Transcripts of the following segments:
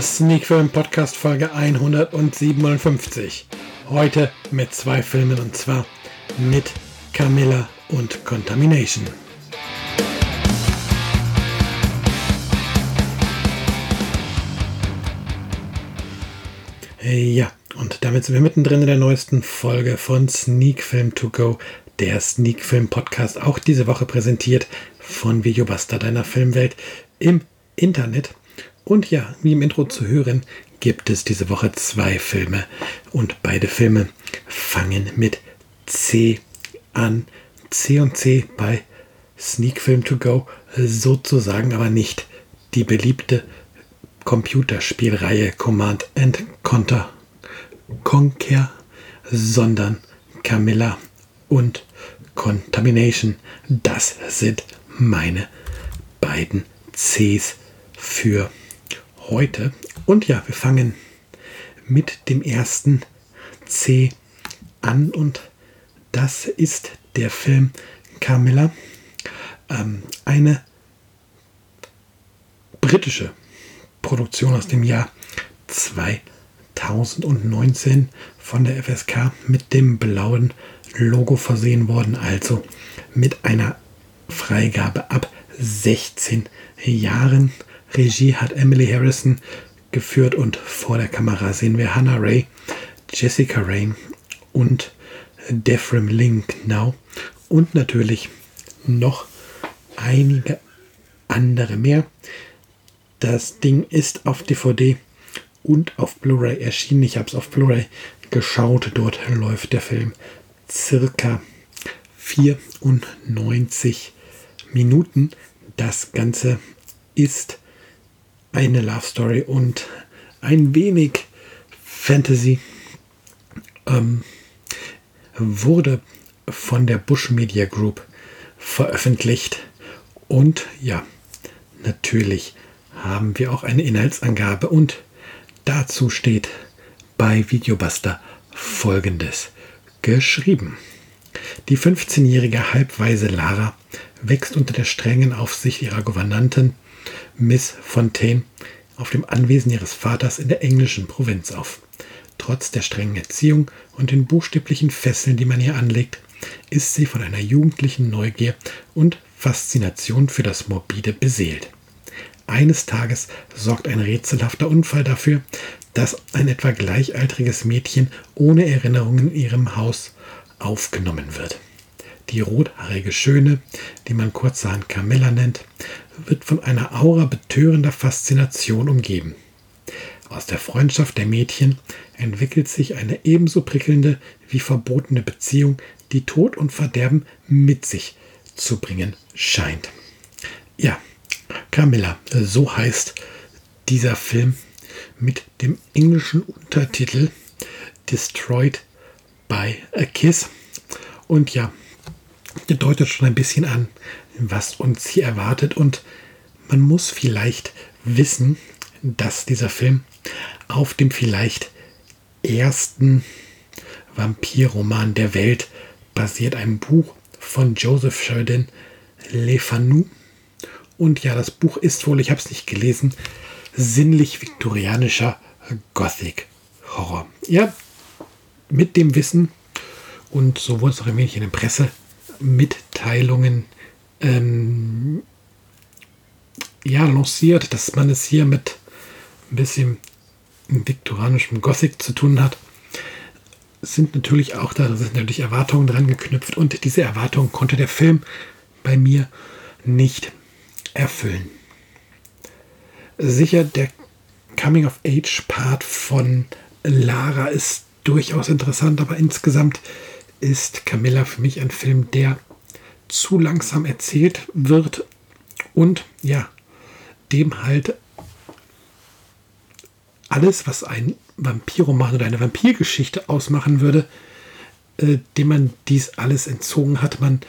Sneak Film Podcast Folge 157. Heute mit zwei Filmen und zwar mit Camilla und Contamination. Ja, und damit sind wir mittendrin in der neuesten Folge von Sneak Film To Go, der Sneak Film Podcast, auch diese Woche präsentiert von Videobuster deiner Filmwelt im Internet. Und ja, wie im Intro zu hören, gibt es diese Woche zwei Filme. Und beide Filme fangen mit C an. C und C bei Sneak Film to Go sozusagen, aber nicht die beliebte Computerspielreihe Command and Conquer, Conquer sondern Camilla und Contamination. Das sind meine beiden Cs für heute. Und ja, wir fangen mit dem ersten C an und das ist der Film Carmilla. Ähm, eine britische Produktion aus dem Jahr 2019 von der FSK mit dem blauen Logo versehen worden, also mit einer Freigabe ab 16 Jahren. Regie hat Emily Harrison geführt und vor der Kamera sehen wir Hannah Ray, Jessica Rain und Defram Linknow und natürlich noch einige andere mehr. Das Ding ist auf DVD und auf Blu-ray erschienen. Ich habe es auf Blu-ray geschaut. Dort läuft der Film circa 94 Minuten. Das Ganze ist eine Love Story und ein wenig Fantasy ähm, wurde von der Bush Media Group veröffentlicht. Und ja, natürlich haben wir auch eine Inhaltsangabe und dazu steht bei Videobuster folgendes geschrieben. Die 15-jährige halbweise Lara wächst unter der strengen Aufsicht ihrer Gouvernantin Miss Fontaine auf dem Anwesen ihres Vaters in der englischen Provinz auf. Trotz der strengen Erziehung und den buchstäblichen Fesseln, die man ihr anlegt, ist sie von einer jugendlichen Neugier und Faszination für das Morbide beseelt. Eines Tages sorgt ein rätselhafter Unfall dafür, dass ein etwa gleichaltriges Mädchen ohne Erinnerungen in ihrem Haus aufgenommen wird. Die rothaarige Schöne, die man kurzerhand Camilla nennt, wird von einer Aura betörender Faszination umgeben. Aus der Freundschaft der Mädchen entwickelt sich eine ebenso prickelnde wie verbotene Beziehung, die Tod und Verderben mit sich zu bringen scheint. Ja, Camilla, so heißt dieser Film mit dem englischen Untertitel Destroyed by a Kiss. Und ja, deutet schon ein bisschen an, was uns hier erwartet. Und man muss vielleicht wissen, dass dieser Film auf dem vielleicht ersten Vampirroman der Welt basiert, einem Buch von Joseph Sheridan Le Fanu. Und ja, das Buch ist wohl, ich habe es nicht gelesen, sinnlich viktorianischer Gothic Horror. Ja, mit dem Wissen, und so wurde es auch ein wenig in der Presse Mitteilungen ähm, ja, lanciert, dass man es hier mit ein bisschen viktorianischem Gothic zu tun hat, sind natürlich auch da sind natürlich Erwartungen dran geknüpft und diese Erwartungen konnte der Film bei mir nicht erfüllen. Sicher, der Coming-of-Age-Part von Lara ist durchaus interessant, aber insgesamt ist Camilla für mich ein Film, der zu langsam erzählt wird und ja, dem halt alles, was ein Vampiroman oder eine Vampirgeschichte ausmachen würde, äh, dem man dies alles entzogen hat. Man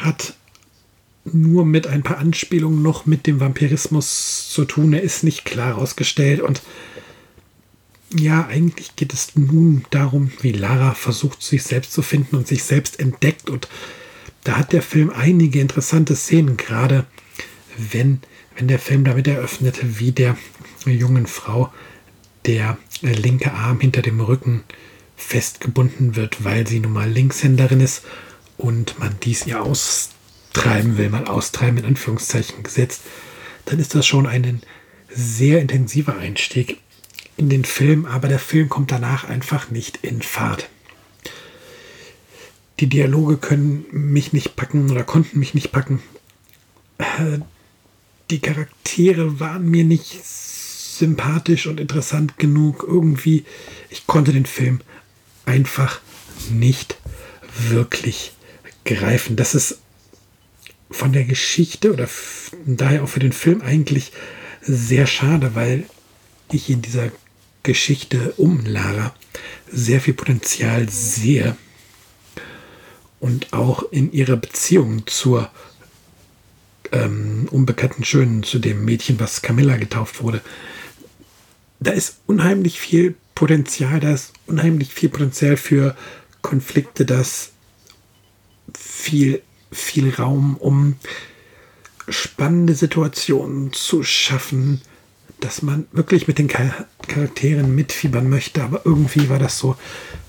hat nur mit ein paar Anspielungen noch mit dem Vampirismus zu tun. Er ist nicht klar ausgestellt und ja, eigentlich geht es nun darum, wie Lara versucht, sich selbst zu finden und sich selbst entdeckt. Und da hat der Film einige interessante Szenen, gerade wenn, wenn der Film damit eröffnet, wie der jungen Frau der linke Arm hinter dem Rücken festgebunden wird, weil sie nun mal Linkshänderin ist und man dies ihr austreiben will, mal austreiben in Anführungszeichen gesetzt, dann ist das schon ein sehr intensiver Einstieg in den Film, aber der Film kommt danach einfach nicht in Fahrt. Die Dialoge können mich nicht packen oder konnten mich nicht packen. Äh, die Charaktere waren mir nicht sympathisch und interessant genug. Irgendwie, ich konnte den Film einfach nicht wirklich greifen. Das ist von der Geschichte oder daher auch für den Film eigentlich sehr schade, weil ich in dieser Geschichte um Lara sehr viel Potenzial sehe und auch in ihrer Beziehung zur ähm, unbekannten Schönen, zu dem Mädchen, was Camilla getauft wurde. Da ist unheimlich viel Potenzial, da ist unheimlich viel Potenzial für Konflikte, das viel, viel Raum, um spannende Situationen zu schaffen, dass man wirklich mit den Charakteren mitfiebern möchte, aber irgendwie war das so,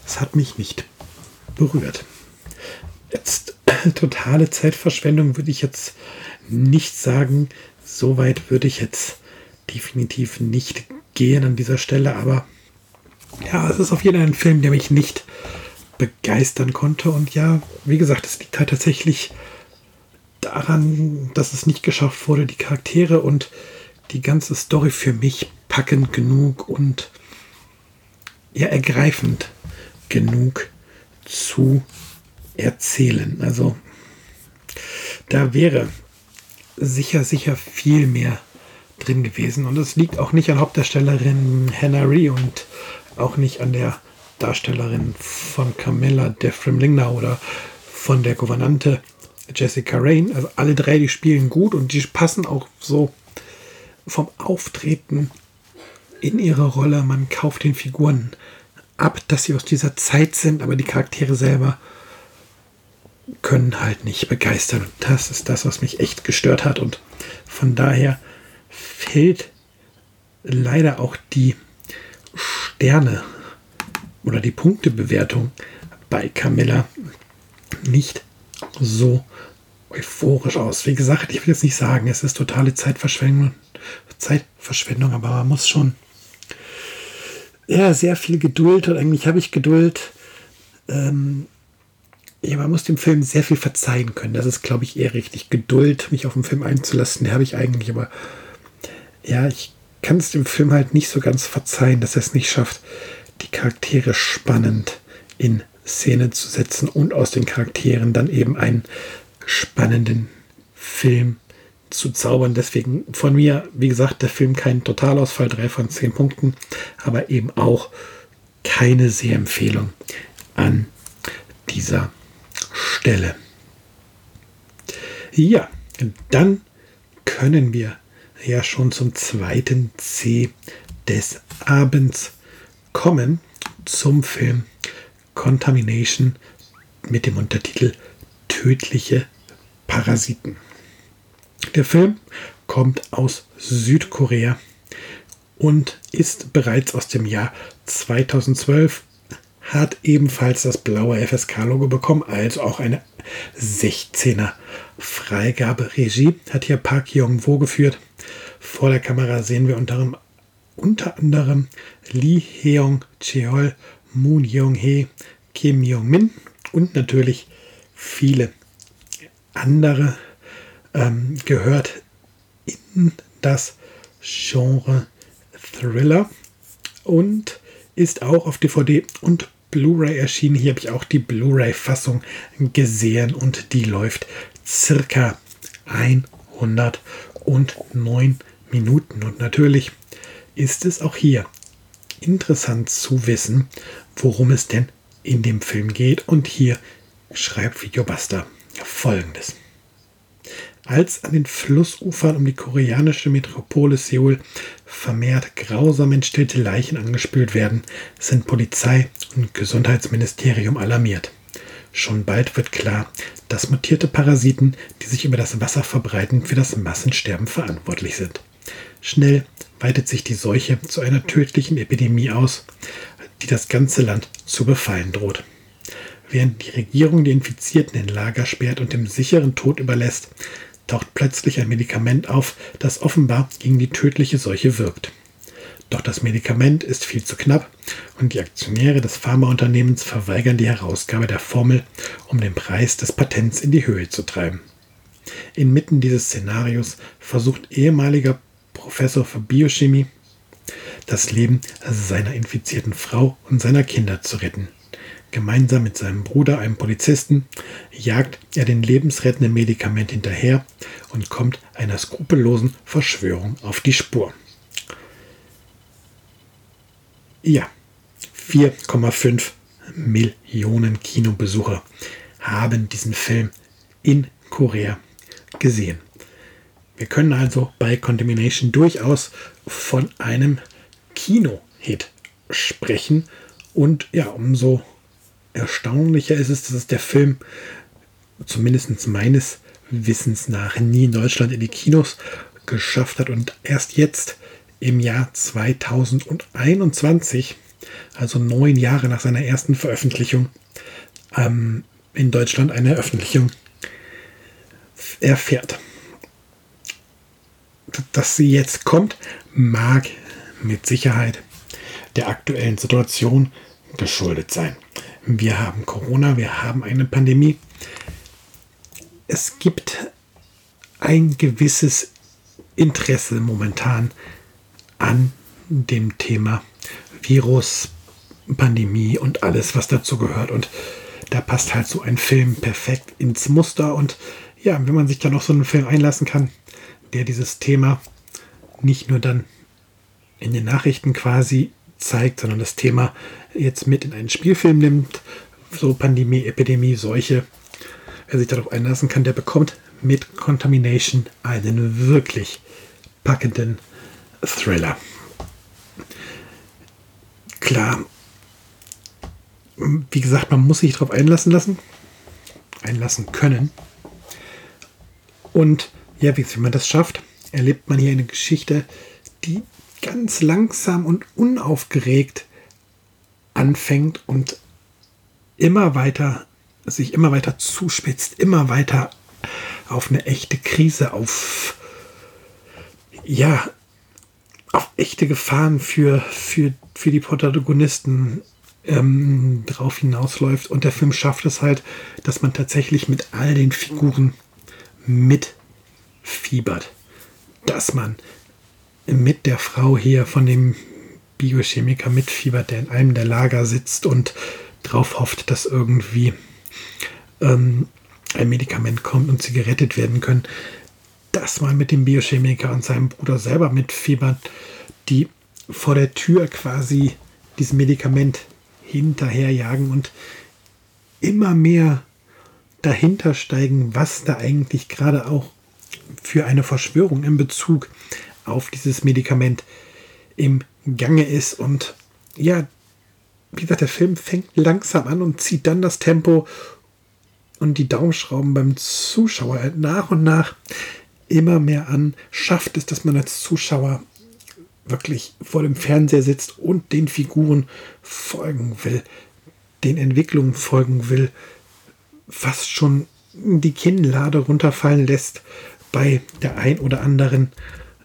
es hat mich nicht berührt. Jetzt totale Zeitverschwendung würde ich jetzt nicht sagen. So weit würde ich jetzt definitiv nicht gehen an dieser Stelle, aber ja, es ist auf jeden Fall ein Film, der mich nicht begeistern konnte. Und ja, wie gesagt, es liegt halt tatsächlich daran, dass es nicht geschafft wurde, die Charaktere und die ganze Story für mich packend genug und ja ergreifend genug zu erzählen. Also da wäre sicher, sicher viel mehr drin gewesen. Und es liegt auch nicht an Hauptdarstellerin Hannah Ree und auch nicht an der Darstellerin von Camilla Defrim Lingner oder von der Gouvernante Jessica Rain. Also alle drei, die spielen gut und die passen auch so vom Auftreten in ihre Rolle. Man kauft den Figuren ab, dass sie aus dieser Zeit sind, aber die Charaktere selber können halt nicht begeistern. Und das ist das, was mich echt gestört hat. Und von daher fällt leider auch die Sterne oder die Punktebewertung bei Camilla nicht so euphorisch aus. Wie gesagt, ich will jetzt nicht sagen, es ist totale Zeitverschwendung, Zeitverschwendung, aber man muss schon ja, sehr viel Geduld und eigentlich habe ich Geduld. Ähm, ja, man muss dem Film sehr viel verzeihen können. Das ist, glaube ich, eher richtig. Geduld, mich auf den Film einzulassen, habe ich eigentlich, aber ja, ich kann es dem Film halt nicht so ganz verzeihen, dass er es nicht schafft, die Charaktere spannend in Szene zu setzen und aus den Charakteren dann eben einen spannenden Film zu zaubern. Deswegen von mir, wie gesagt, der Film kein Totalausfall, drei von zehn Punkten, aber eben auch keine Sehempfehlung an dieser Stelle. Ja, dann können wir ja schon zum zweiten C des Abends kommen, zum Film Contamination mit dem Untertitel Tödliche Parasiten. Der Film kommt aus Südkorea und ist bereits aus dem Jahr 2012, hat ebenfalls das blaue FSK-Logo bekommen, also auch eine 16er Freigabe. Regie hat hier Park Yong-wo geführt. Vor der Kamera sehen wir unter, unter anderem Lee Heong Cheol, Moon Young-hee, Kim Yong-min und natürlich viele andere ähm, gehört in das Genre Thriller und ist auch auf DVD und Blu-ray erschienen. Hier habe ich auch die Blu-ray-Fassung gesehen und die läuft circa 109 Minuten. Und natürlich ist es auch hier interessant zu wissen, worum es denn in dem Film geht. Und hier schreibt Videobuster folgendes. Als an den Flussufern um die koreanische Metropole Seoul vermehrt grausam entstellte Leichen angespült werden, sind Polizei und Gesundheitsministerium alarmiert. Schon bald wird klar, dass mutierte Parasiten, die sich über das Wasser verbreiten, für das Massensterben verantwortlich sind. Schnell weitet sich die Seuche zu einer tödlichen Epidemie aus, die das ganze Land zu befallen droht. Während die Regierung die Infizierten in Lager sperrt und dem sicheren Tod überlässt, taucht plötzlich ein Medikament auf, das offenbar gegen die tödliche Seuche wirkt. Doch das Medikament ist viel zu knapp und die Aktionäre des Pharmaunternehmens verweigern die Herausgabe der Formel, um den Preis des Patents in die Höhe zu treiben. Inmitten dieses Szenarios versucht ehemaliger Professor für Biochemie das Leben seiner infizierten Frau und seiner Kinder zu retten. Gemeinsam mit seinem Bruder, einem Polizisten, jagt er den lebensrettenden Medikament hinterher und kommt einer skrupellosen Verschwörung auf die Spur. Ja, 4,5 Millionen Kinobesucher haben diesen Film in Korea gesehen. Wir können also bei Contamination durchaus von einem Kino-Hit sprechen. Und ja, umso erstaunlicher ist es, dass der Film zumindest meines Wissens nach nie in Deutschland in die Kinos geschafft hat und erst jetzt im Jahr 2021, also neun Jahre nach seiner ersten Veröffentlichung, ähm, in Deutschland eine Veröffentlichung erfährt. Dass sie jetzt kommt, mag mit Sicherheit der aktuellen Situation geschuldet sein. Wir haben Corona, wir haben eine Pandemie. Es gibt ein gewisses Interesse momentan an dem Thema Virus, Pandemie und alles, was dazu gehört. Und da passt halt so ein Film perfekt ins Muster. Und ja, wenn man sich dann auf so einen Film einlassen kann, der dieses Thema nicht nur dann in den Nachrichten quasi zeigt, sondern das Thema jetzt mit in einen Spielfilm nimmt, so Pandemie, Epidemie, Seuche, wer sich darauf einlassen kann, der bekommt mit Contamination einen wirklich packenden Thriller. Klar, wie gesagt, man muss sich darauf einlassen lassen, einlassen können. Und ja, wie man das schafft, erlebt man hier eine Geschichte, die ganz langsam und unaufgeregt anfängt und immer weiter sich immer weiter zuspitzt, immer weiter auf eine echte Krise, auf ja, auf echte Gefahren für, für, für die Protagonisten ähm, drauf hinausläuft. Und der Film schafft es halt, dass man tatsächlich mit all den Figuren mitfiebert. Dass man mit der Frau hier von dem Biochemiker mitfiebert, der in einem der Lager sitzt und drauf hofft, dass irgendwie ähm, ein Medikament kommt und sie gerettet werden können, dass man mit dem Biochemiker und seinem Bruder selber mitfiebert, die vor der Tür quasi dieses Medikament hinterherjagen und immer mehr dahinter steigen, was da eigentlich gerade auch für eine Verschwörung in Bezug auf dieses Medikament im Gange ist. Und ja, wie gesagt, der Film fängt langsam an und zieht dann das Tempo und die Daumenschrauben beim Zuschauer nach und nach immer mehr an, schafft es, dass man als Zuschauer wirklich vor dem Fernseher sitzt und den Figuren folgen will, den Entwicklungen folgen will, fast schon die Kinnlade runterfallen lässt bei der ein oder anderen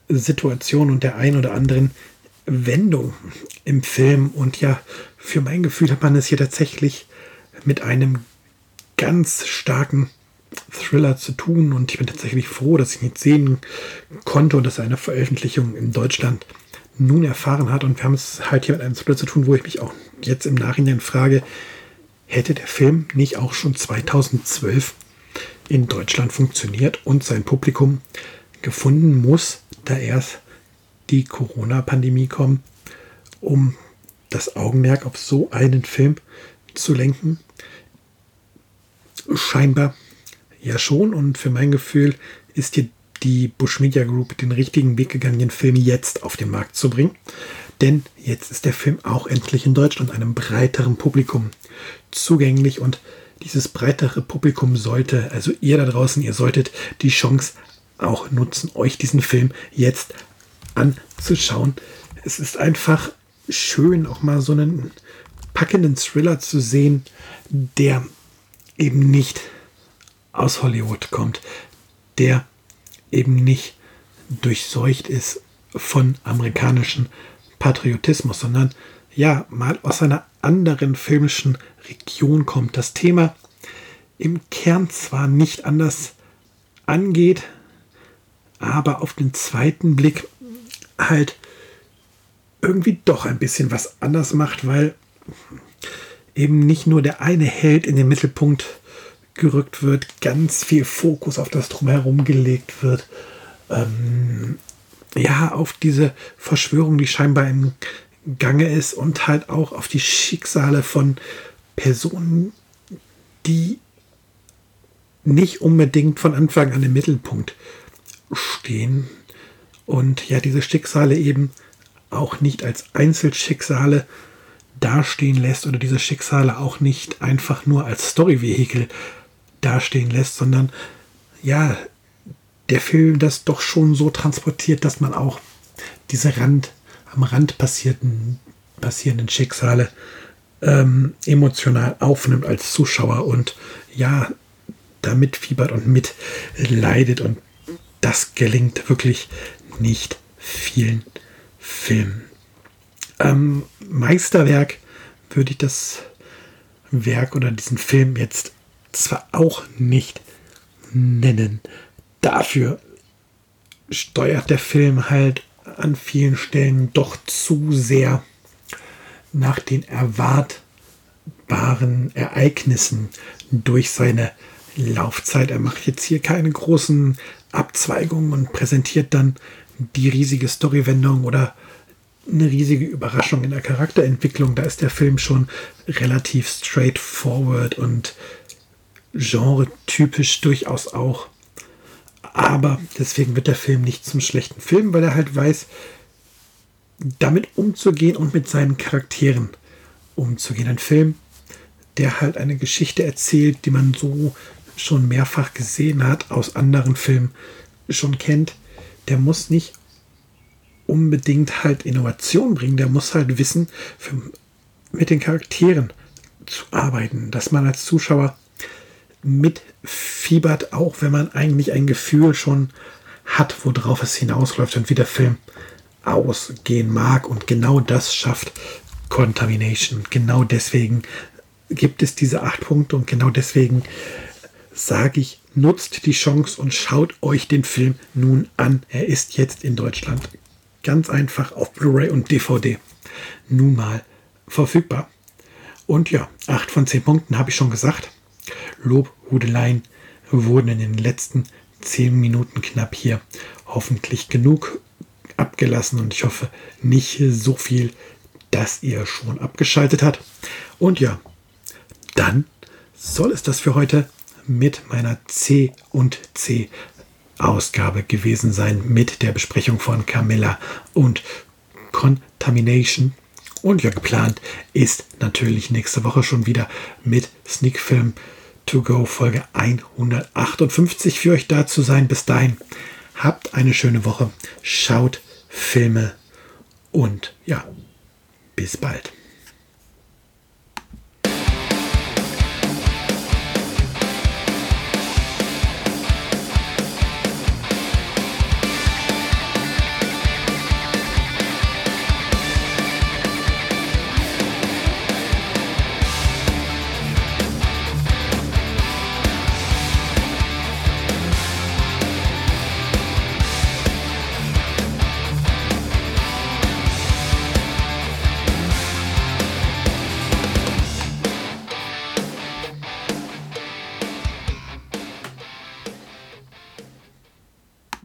Situation und der ein oder anderen Wendung im Film. Und ja, für mein Gefühl hat man es hier tatsächlich mit einem ganz starken Thriller zu tun. Und ich bin tatsächlich froh, dass ich nicht sehen konnte und dass eine Veröffentlichung in Deutschland nun erfahren hat. Und wir haben es halt hier mit einem Thriller zu tun, wo ich mich auch jetzt im Nachhinein frage, hätte der Film nicht auch schon 2012 in Deutschland funktioniert und sein Publikum gefunden muss, da erst die Corona-Pandemie kommt, um das Augenmerk auf so einen Film zu lenken? Scheinbar ja schon und für mein Gefühl ist hier die Bush Media Group den richtigen Weg gegangen, den Film jetzt auf den Markt zu bringen. Denn jetzt ist der Film auch endlich in Deutschland einem breiteren Publikum zugänglich und dieses breitere Publikum sollte, also ihr da draußen, ihr solltet die Chance auch nutzen, euch diesen Film jetzt anzuschauen. Es ist einfach schön, auch mal so einen packenden Thriller zu sehen, der eben nicht aus Hollywood kommt, der eben nicht durchseucht ist von amerikanischem Patriotismus, sondern ja, mal aus einer anderen filmischen Region kommt. Das Thema im Kern zwar nicht anders angeht, aber auf den zweiten Blick halt irgendwie doch ein bisschen was anders macht, weil eben nicht nur der eine Held in den Mittelpunkt gerückt wird, ganz viel Fokus auf das Drumherum gelegt wird. Ähm, ja, auf diese Verschwörung, die scheinbar im Gange ist und halt auch auf die Schicksale von Personen, die nicht unbedingt von Anfang an im Mittelpunkt stehen. Und ja, diese Schicksale eben auch nicht als Einzelschicksale dastehen lässt oder diese Schicksale auch nicht einfach nur als Storyvehikel dastehen lässt, sondern ja, der Film das doch schon so transportiert, dass man auch diese Rand, am Rand passierten, passierenden Schicksale ähm, emotional aufnimmt als Zuschauer und ja, damit fiebert und mitleidet und das gelingt wirklich nicht vielen Filmen. Ähm, Meisterwerk würde ich das Werk oder diesen Film jetzt zwar auch nicht nennen. Dafür steuert der Film halt an vielen Stellen doch zu sehr nach den erwartbaren Ereignissen durch seine Laufzeit. Er macht jetzt hier keine großen Abzweigungen und präsentiert dann die riesige Storywendung oder eine riesige Überraschung in der Charakterentwicklung. Da ist der Film schon relativ straightforward und genre-typisch durchaus auch. Aber deswegen wird der Film nicht zum schlechten Film, weil er halt weiß, damit umzugehen und mit seinen Charakteren umzugehen. Ein Film, der halt eine Geschichte erzählt, die man so schon mehrfach gesehen hat, aus anderen Filmen schon kennt, der muss nicht unbedingt halt Innovation bringen, der muss halt wissen, für, mit den Charakteren zu arbeiten, dass man als Zuschauer mitfiebert, auch wenn man eigentlich ein Gefühl schon hat, worauf es hinausläuft und wie der Film ausgehen mag. Und genau das schafft Contamination. Genau deswegen gibt es diese acht Punkte und genau deswegen sage ich, nutzt die Chance und schaut euch den Film nun an. Er ist jetzt in Deutschland ganz einfach auf Blu-ray und DVD nun mal verfügbar. Und ja, acht von zehn Punkten habe ich schon gesagt. Lobhudeleien wurden in den letzten zehn Minuten knapp hier hoffentlich genug abgelassen und ich hoffe nicht so viel, dass ihr schon abgeschaltet habt. Und ja, dann soll es das für heute mit meiner C und C Ausgabe gewesen sein mit der Besprechung von Camilla und Contamination. Und ja, geplant ist natürlich nächste Woche schon wieder mit Sneak Film to Go Folge 158 für euch da zu sein. Bis dahin habt eine schöne Woche, schaut Filme und ja, bis bald.